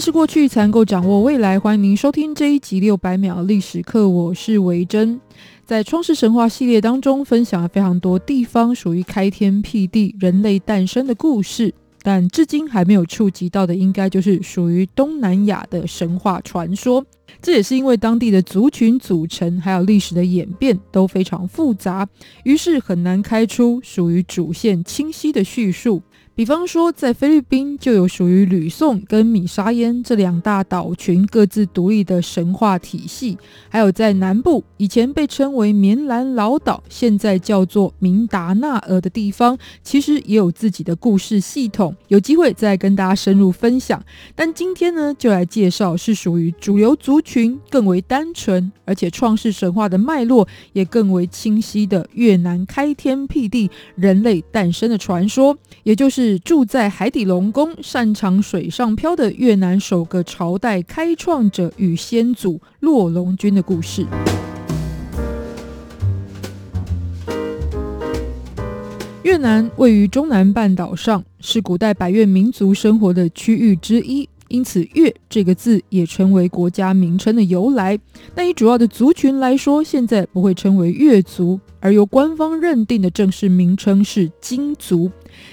是过去，才能够掌握未来。欢迎您收听这一集六百秒历史课，我是维珍。在创世神话系列当中，分享了非常多地方属于开天辟地、人类诞生的故事，但至今还没有触及到的，应该就是属于东南亚的神话传说。这也是因为当地的族群组成，还有历史的演变都非常复杂，于是很难开出属于主线清晰的叙述。比方说，在菲律宾就有属于吕宋跟米沙烟这两大岛群各自独立的神话体系，还有在南部以前被称为棉兰老岛，现在叫做明达纳尔的地方，其实也有自己的故事系统。有机会再跟大家深入分享。但今天呢，就来介绍是属于主流族群更为单纯，而且创世神话的脉络也更为清晰的越南开天辟地、人类诞生的传说，也就是。是住在海底龙宫、擅长水上漂的越南首个朝代开创者与先祖洛龙君的故事。越南位于中南半岛上，是古代百越民族生活的区域之一，因此“越”这个字也成为国家名称的由来。但以主要的族群来说，现在不会称为越族，而由官方认定的正式名称是金族。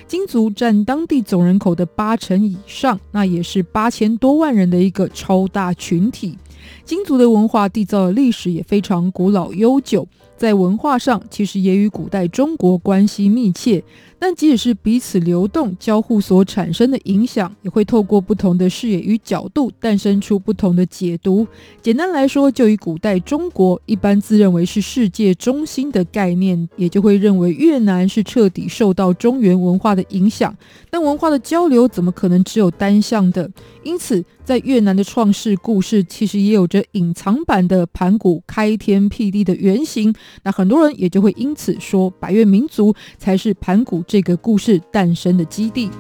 金族占当地总人口的八成以上，那也是八千多万人的一个超大群体。金族的文化缔造的历史也非常古老悠久。在文化上，其实也与古代中国关系密切，但即使是彼此流动交互所产生的影响，也会透过不同的视野与角度诞生出不同的解读。简单来说，就以古代中国一般自认为是世界中心的概念，也就会认为越南是彻底受到中原文化的影响。但文化的交流怎么可能只有单向的？因此，在越南的创世故事，其实也有着隐藏版的盘古开天辟地的原型。那很多人也就会因此说，百越民族才是盘古这个故事诞生的基地。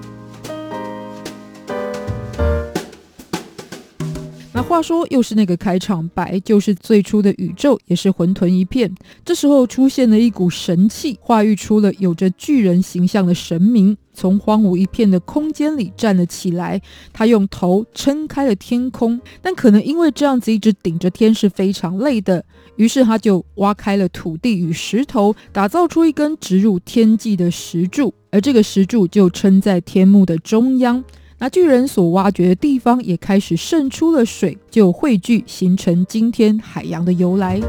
话说，又是那个开场白，就是最初的宇宙也是混沌一片。这时候出现了一股神气，化育出了有着巨人形象的神明，从荒芜一片的空间里站了起来。他用头撑开了天空，但可能因为这样子一直顶着天是非常累的，于是他就挖开了土地与石头，打造出一根直入天际的石柱，而这个石柱就撑在天幕的中央。那巨人所挖掘的地方也开始渗出了水，就汇聚形成今天海洋的由来。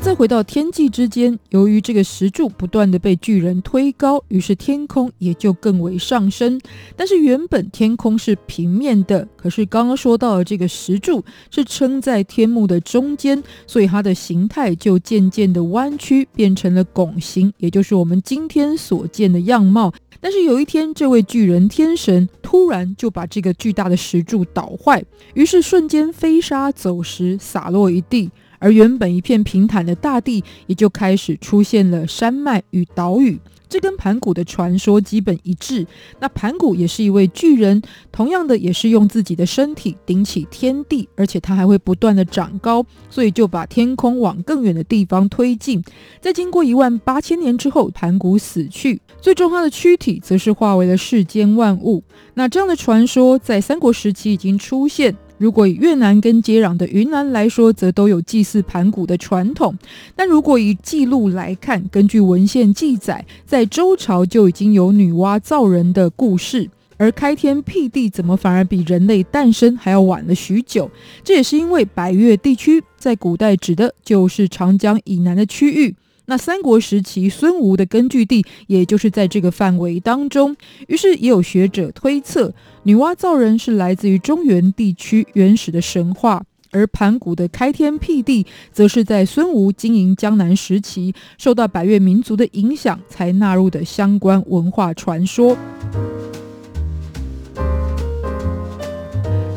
再回到天际之间，由于这个石柱不断地被巨人推高，于是天空也就更为上升。但是原本天空是平面的，可是刚刚说到的这个石柱是撑在天幕的中间，所以它的形态就渐渐的弯曲，变成了拱形，也就是我们今天所见的样貌。但是有一天，这位巨人天神突然就把这个巨大的石柱捣坏，于是瞬间飞沙走石，洒落一地。而原本一片平坦的大地，也就开始出现了山脉与岛屿，这跟盘古的传说基本一致。那盘古也是一位巨人，同样的也是用自己的身体顶起天地，而且他还会不断的长高，所以就把天空往更远的地方推进。在经过一万八千年之后，盘古死去，最终他的躯体则是化为了世间万物。那这样的传说在三国时期已经出现。如果以越南跟接壤的云南来说，则都有祭祀盘古的传统。但如果以记录来看，根据文献记载，在周朝就已经有女娲造人的故事。而开天辟地，怎么反而比人类诞生还要晚了许久？这也是因为百越地区在古代指的就是长江以南的区域。那三国时期，孙吴的根据地也就是在这个范围当中。于是也有学者推测，女娲造人是来自于中原地区原始的神话，而盘古的开天辟地，则是在孙吴经营江南时期，受到百越民族的影响才纳入的相关文化传说。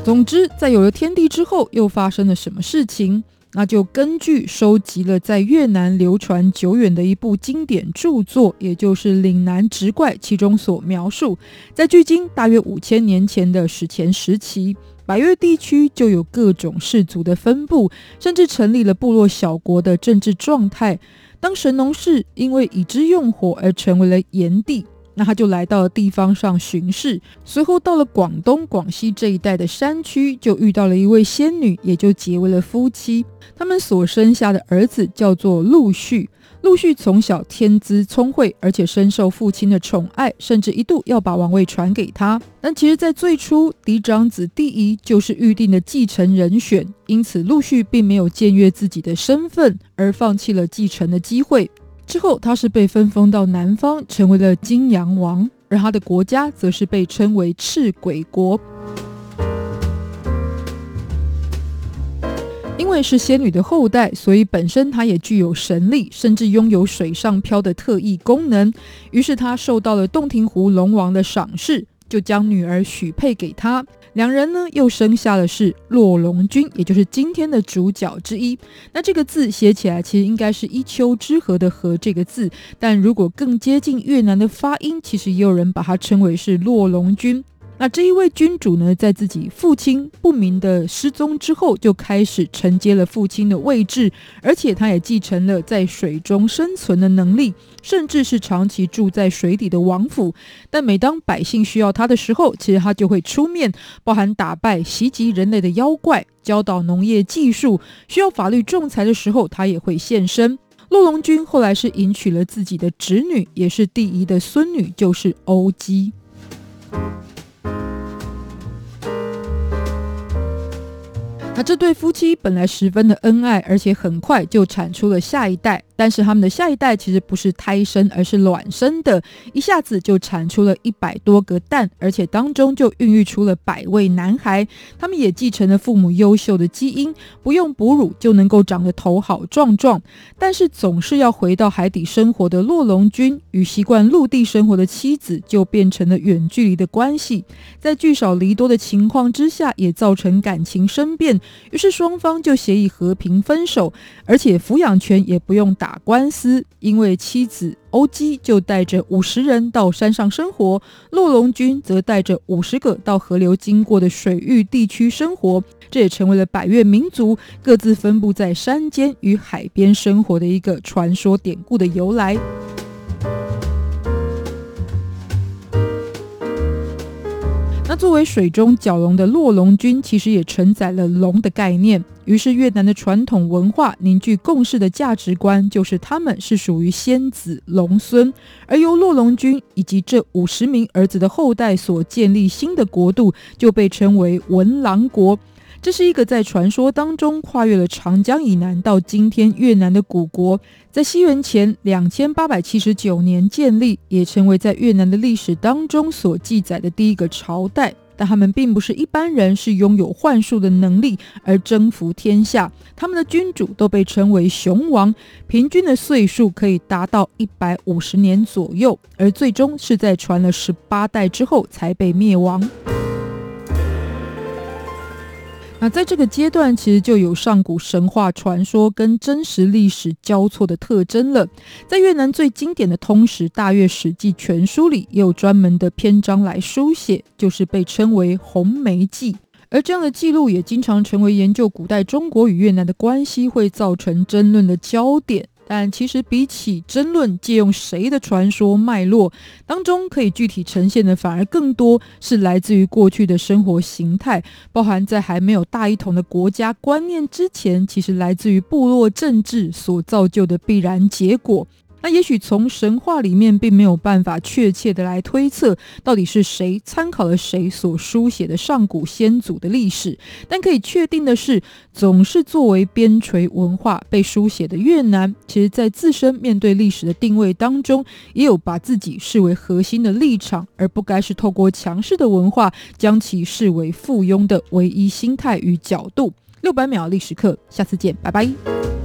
总之，在有了天地之后，又发生了什么事情？那就根据收集了在越南流传久远的一部经典著作，也就是《岭南志怪》其中所描述，在距今大约五千年前的史前时期，百越地区就有各种氏族的分布，甚至成立了部落小国的政治状态。当神农氏因为已知用火而成为了炎帝。那他就来到了地方上巡视，随后到了广东、广西这一带的山区，就遇到了一位仙女，也就结为了夫妻。他们所生下的儿子叫做陆续。陆续从小天资聪慧，而且深受父亲的宠爱，甚至一度要把王位传给他。但其实，在最初，嫡长子第一就是预定的继承人选，因此陆续并没有僭越自己的身份，而放弃了继承的机会。之后，他是被分封到南方，成为了金阳王，而他的国家则是被称为赤鬼国。因为是仙女的后代，所以本身他也具有神力，甚至拥有水上漂的特异功能。于是他受到了洞庭湖龙王的赏识，就将女儿许配给他。两人呢，又生下的是洛龙君，也就是今天的主角之一。那这个字写起来其实应该是一丘之貉的貉这个字，但如果更接近越南的发音，其实也有人把它称为是洛龙君。那这一位君主呢，在自己父亲不明的失踪之后，就开始承接了父亲的位置，而且他也继承了在水中生存的能力，甚至是长期住在水底的王府。但每当百姓需要他的时候，其实他就会出面，包含打败袭击人类的妖怪，教导农业技术，需要法律仲裁的时候，他也会现身。洛龙君后来是迎娶了自己的侄女，也是帝仪的孙女，就是欧姬。这对夫妻本来十分的恩爱，而且很快就产出了下一代。但是他们的下一代其实不是胎生，而是卵生的，一下子就产出了一百多个蛋，而且当中就孕育出了百位男孩。他们也继承了父母优秀的基因，不用哺乳就能够长得头好壮壮。但是总是要回到海底生活的洛龙君与习惯陆地生活的妻子就变成了远距离的关系，在聚少离多的情况之下，也造成感情生变，于是双方就协议和平分手，而且抚养权也不用。打官司，因为妻子欧姬就带着五十人到山上生活，洛龙君则带着五十个到河流经过的水域地区生活，这也成为了百越民族各自分布在山间与海边生活的一个传说典故的由来。作为水中蛟龙的洛龙君，其实也承载了龙的概念。于是越南的传统文化凝聚共识的价值观，就是他们是属于仙子龙孙，而由洛龙君以及这五十名儿子的后代所建立新的国度，就被称为文郎国。这是一个在传说当中跨越了长江以南到今天越南的古国，在西元前两千八百七十九年建立，也成为在越南的历史当中所记载的第一个朝代。但他们并不是一般人，是拥有幻术的能力而征服天下。他们的君主都被称为雄王，平均的岁数可以达到一百五十年左右，而最终是在传了十八代之后才被灭亡。那在这个阶段，其实就有上古神话传说跟真实历史交错的特征了。在越南最经典的通史《大越史记全书》里，也有专门的篇章来书写，就是被称为《红梅记》。而这样的记录也经常成为研究古代中国与越南的关系会造成争论的焦点。但其实，比起争论借用谁的传说脉络当中可以具体呈现的，反而更多是来自于过去的生活形态，包含在还没有大一统的国家观念之前，其实来自于部落政治所造就的必然结果。那也许从神话里面并没有办法确切的来推测到底是谁参考了谁所书写的上古先祖的历史，但可以确定的是，总是作为边陲文化被书写的越南，其实在自身面对历史的定位当中，也有把自己视为核心的立场，而不该是透过强势的文化将其视为附庸的唯一心态与角度。六百秒历史课，下次见，拜拜。